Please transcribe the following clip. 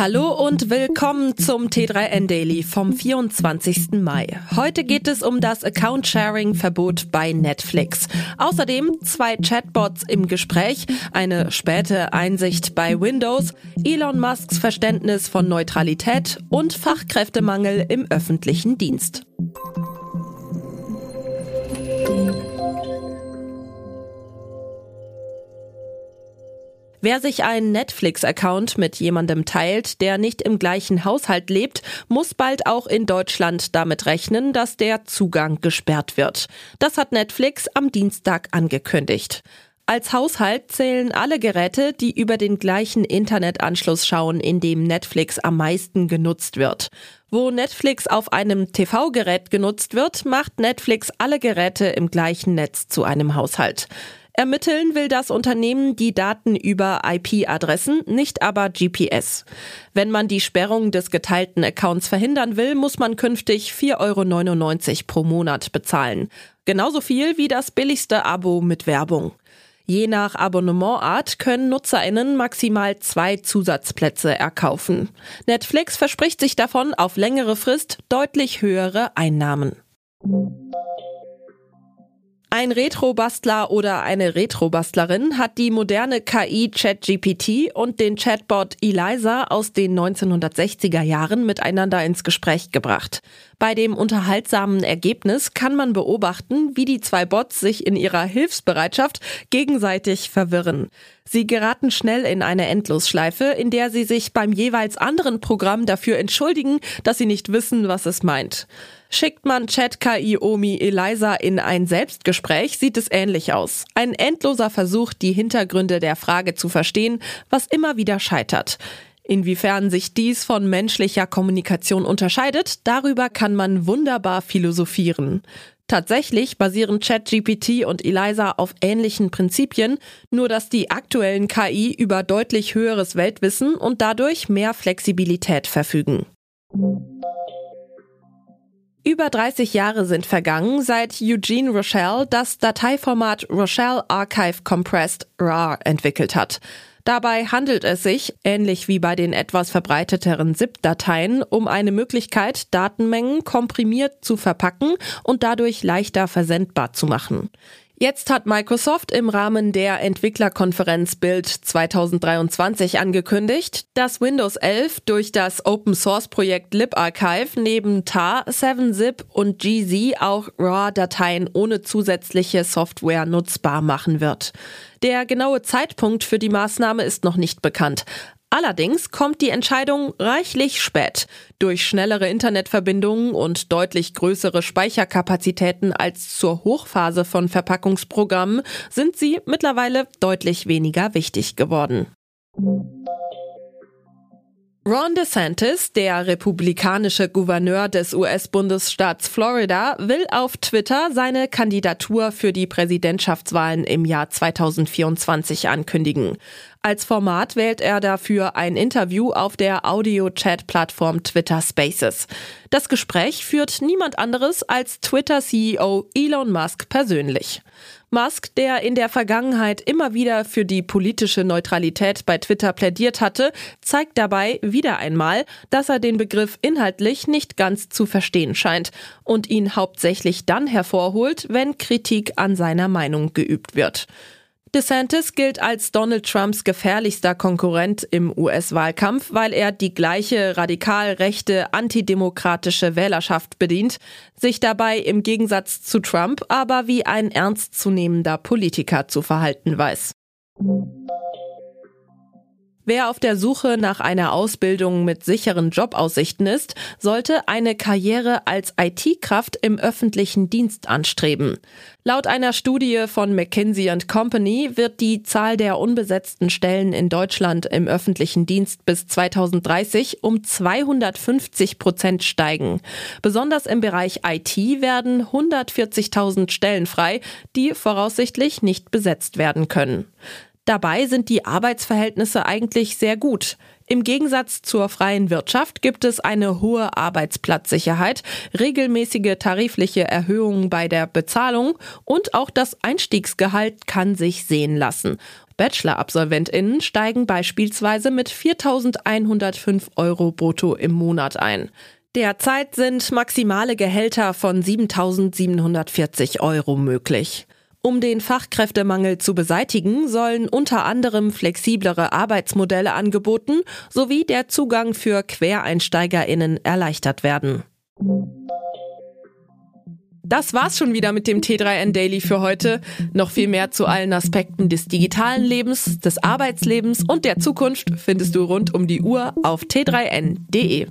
Hallo und willkommen zum T3N Daily vom 24. Mai. Heute geht es um das Account-Sharing-Verbot bei Netflix. Außerdem zwei Chatbots im Gespräch, eine späte Einsicht bei Windows, Elon Musks Verständnis von Neutralität und Fachkräftemangel im öffentlichen Dienst. Wer sich einen Netflix-Account mit jemandem teilt, der nicht im gleichen Haushalt lebt, muss bald auch in Deutschland damit rechnen, dass der Zugang gesperrt wird. Das hat Netflix am Dienstag angekündigt. Als Haushalt zählen alle Geräte, die über den gleichen Internetanschluss schauen, in dem Netflix am meisten genutzt wird. Wo Netflix auf einem TV-Gerät genutzt wird, macht Netflix alle Geräte im gleichen Netz zu einem Haushalt. Ermitteln will das Unternehmen die Daten über IP-Adressen, nicht aber GPS. Wenn man die Sperrung des geteilten Accounts verhindern will, muss man künftig 4,99 Euro pro Monat bezahlen. Genauso viel wie das billigste Abo mit Werbung. Je nach Abonnementart können NutzerInnen maximal zwei Zusatzplätze erkaufen. Netflix verspricht sich davon auf längere Frist deutlich höhere Einnahmen. Ein Retrobastler oder eine Retrobastlerin hat die moderne KI ChatGPT und den Chatbot Eliza aus den 1960er Jahren miteinander ins Gespräch gebracht. Bei dem unterhaltsamen Ergebnis kann man beobachten, wie die zwei Bots sich in ihrer Hilfsbereitschaft gegenseitig verwirren. Sie geraten schnell in eine Endlosschleife, in der sie sich beim jeweils anderen Programm dafür entschuldigen, dass sie nicht wissen, was es meint. Schickt man Chat-KI Omi Eliza in ein Selbstgespräch, sieht es ähnlich aus. Ein endloser Versuch, die Hintergründe der Frage zu verstehen, was immer wieder scheitert. Inwiefern sich dies von menschlicher Kommunikation unterscheidet, darüber kann man wunderbar philosophieren. Tatsächlich basieren ChatGPT und Eliza auf ähnlichen Prinzipien, nur dass die aktuellen KI über deutlich höheres Weltwissen und dadurch mehr Flexibilität verfügen. Über 30 Jahre sind vergangen, seit Eugene Rochelle das Dateiformat Rochelle Archive Compressed RAR entwickelt hat. Dabei handelt es sich, ähnlich wie bei den etwas verbreiteteren ZIP-Dateien, um eine Möglichkeit, Datenmengen komprimiert zu verpacken und dadurch leichter versendbar zu machen. Jetzt hat Microsoft im Rahmen der Entwicklerkonferenz Build 2023 angekündigt, dass Windows 11 durch das Open Source Projekt LibArchive neben TAR, 7-Zip und GZ auch RAW-Dateien ohne zusätzliche Software nutzbar machen wird. Der genaue Zeitpunkt für die Maßnahme ist noch nicht bekannt. Allerdings kommt die Entscheidung reichlich spät. Durch schnellere Internetverbindungen und deutlich größere Speicherkapazitäten als zur Hochphase von Verpackungsprogrammen sind sie mittlerweile deutlich weniger wichtig geworden. Ron DeSantis, der republikanische Gouverneur des US-Bundesstaats Florida, will auf Twitter seine Kandidatur für die Präsidentschaftswahlen im Jahr 2024 ankündigen. Als Format wählt er dafür ein Interview auf der Audio-Chat-Plattform Twitter Spaces. Das Gespräch führt niemand anderes als Twitter-CEO Elon Musk persönlich. Musk, der in der Vergangenheit immer wieder für die politische Neutralität bei Twitter plädiert hatte, zeigt dabei wieder einmal, dass er den Begriff inhaltlich nicht ganz zu verstehen scheint und ihn hauptsächlich dann hervorholt, wenn Kritik an seiner Meinung geübt wird. DeSantis gilt als Donald Trumps gefährlichster Konkurrent im US-Wahlkampf, weil er die gleiche radikal rechte, antidemokratische Wählerschaft bedient, sich dabei im Gegensatz zu Trump aber wie ein ernstzunehmender Politiker zu verhalten weiß. Wer auf der Suche nach einer Ausbildung mit sicheren Jobaussichten ist, sollte eine Karriere als IT-Kraft im öffentlichen Dienst anstreben. Laut einer Studie von McKinsey Company wird die Zahl der unbesetzten Stellen in Deutschland im öffentlichen Dienst bis 2030 um 250 Prozent steigen. Besonders im Bereich IT werden 140.000 Stellen frei, die voraussichtlich nicht besetzt werden können. Dabei sind die Arbeitsverhältnisse eigentlich sehr gut. Im Gegensatz zur freien Wirtschaft gibt es eine hohe Arbeitsplatzsicherheit, regelmäßige tarifliche Erhöhungen bei der Bezahlung und auch das Einstiegsgehalt kann sich sehen lassen. Bachelor-AbsolventInnen steigen beispielsweise mit 4.105 Euro brutto im Monat ein. Derzeit sind maximale Gehälter von 7.740 Euro möglich. Um den Fachkräftemangel zu beseitigen, sollen unter anderem flexiblere Arbeitsmodelle angeboten sowie der Zugang für Quereinsteigerinnen erleichtert werden. Das war's schon wieder mit dem T3N Daily für heute. Noch viel mehr zu allen Aspekten des digitalen Lebens, des Arbeitslebens und der Zukunft findest du rund um die Uhr auf t3n.de.